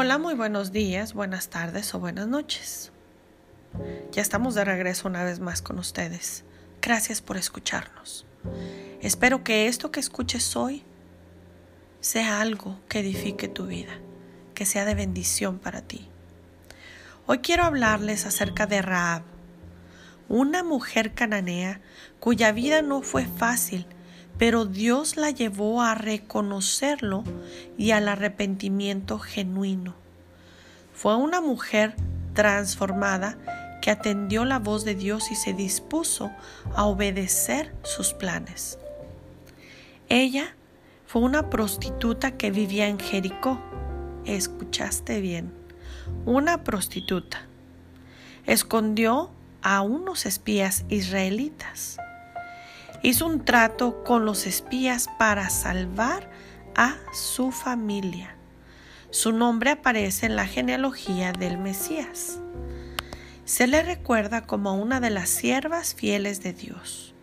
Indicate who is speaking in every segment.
Speaker 1: Hola, muy buenos días, buenas tardes o buenas noches. Ya estamos de regreso una vez más con ustedes. Gracias por escucharnos. Espero que esto que escuches hoy sea algo que edifique tu vida, que sea de bendición para ti. Hoy quiero hablarles acerca de Raab, una mujer cananea cuya vida no fue fácil, pero Dios la llevó a reconocerlo y al arrepentimiento genuino. Fue una mujer transformada que atendió la voz de Dios y se dispuso a obedecer sus planes. Ella fue una prostituta que vivía en Jericó. Escuchaste bien, una prostituta. Escondió a unos espías israelitas hizo un trato con los espías para salvar a su familia. Su nombre aparece en la genealogía del Mesías. Se le recuerda como una de las siervas fieles de Dios.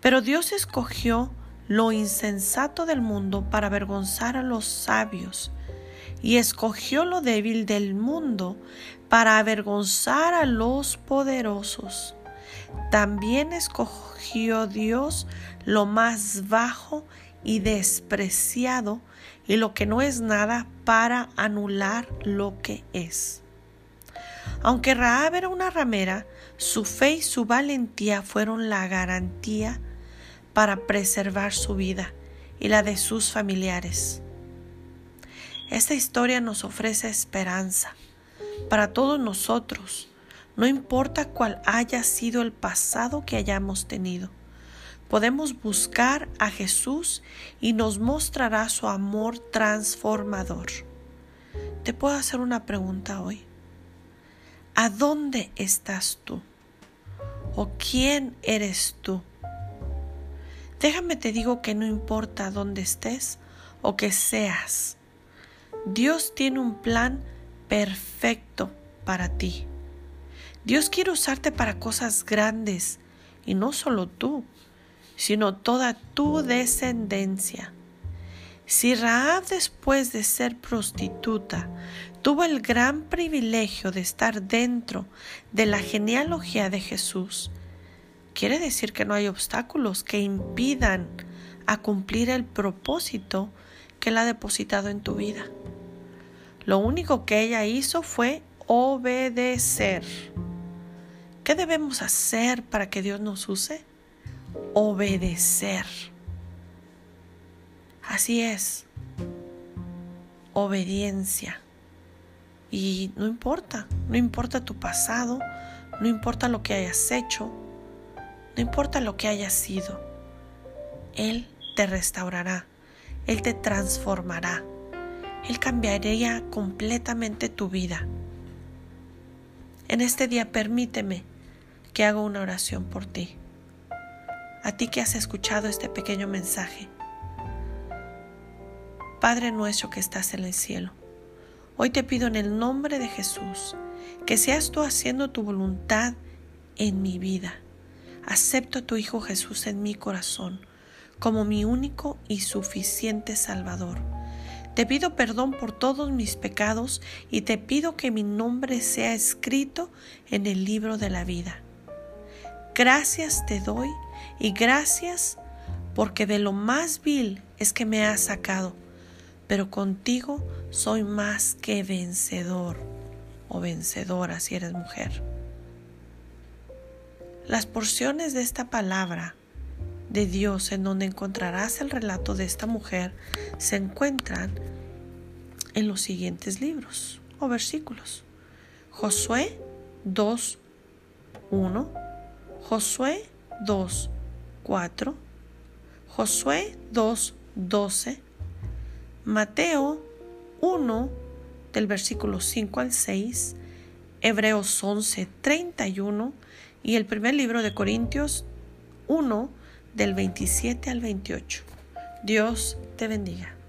Speaker 1: Pero Dios escogió lo insensato del mundo para avergonzar a los sabios y escogió lo débil del mundo para avergonzar a los poderosos. También escogió Dios lo más bajo y despreciado y lo que no es nada para anular lo que es. Aunque Raab era una ramera, su fe y su valentía fueron la garantía para preservar su vida y la de sus familiares. Esta historia nos ofrece esperanza para todos nosotros no importa cuál haya sido el pasado que hayamos tenido. Podemos buscar a Jesús y nos mostrará su amor transformador. Te puedo hacer una pregunta hoy. ¿A dónde estás tú? ¿O quién eres tú? Déjame te digo que no importa dónde estés o que seas. Dios tiene un plan perfecto para ti. Dios quiere usarte para cosas grandes y no solo tú, sino toda tu descendencia. Si Raab después de ser prostituta tuvo el gran privilegio de estar dentro de la genealogía de Jesús, quiere decir que no hay obstáculos que impidan a cumplir el propósito que Él ha depositado en tu vida. Lo único que ella hizo fue obedecer. ¿Qué debemos hacer para que Dios nos use? Obedecer. Así es. Obediencia. Y no importa, no importa tu pasado, no importa lo que hayas hecho, no importa lo que hayas sido. Él te restaurará, Él te transformará, Él cambiaría completamente tu vida. En este día permíteme que hago una oración por ti. A ti que has escuchado este pequeño mensaje. Padre nuestro que estás en el cielo, hoy te pido en el nombre de Jesús que seas tú haciendo tu voluntad en mi vida. Acepto a tu Hijo Jesús en mi corazón como mi único y suficiente Salvador. Te pido perdón por todos mis pecados y te pido que mi nombre sea escrito en el libro de la vida. Gracias te doy y gracias porque de lo más vil es que me has sacado, pero contigo soy más que vencedor o vencedora si eres mujer. Las porciones de esta palabra de Dios en donde encontrarás el relato de esta mujer se encuentran en los siguientes libros o versículos. Josué 2, 1 Josué 2, 4, Josué 2, 12, Mateo 1 del versículo 5 al 6, Hebreos 11, 31 y el primer libro de Corintios 1 del 27 al 28. Dios te bendiga.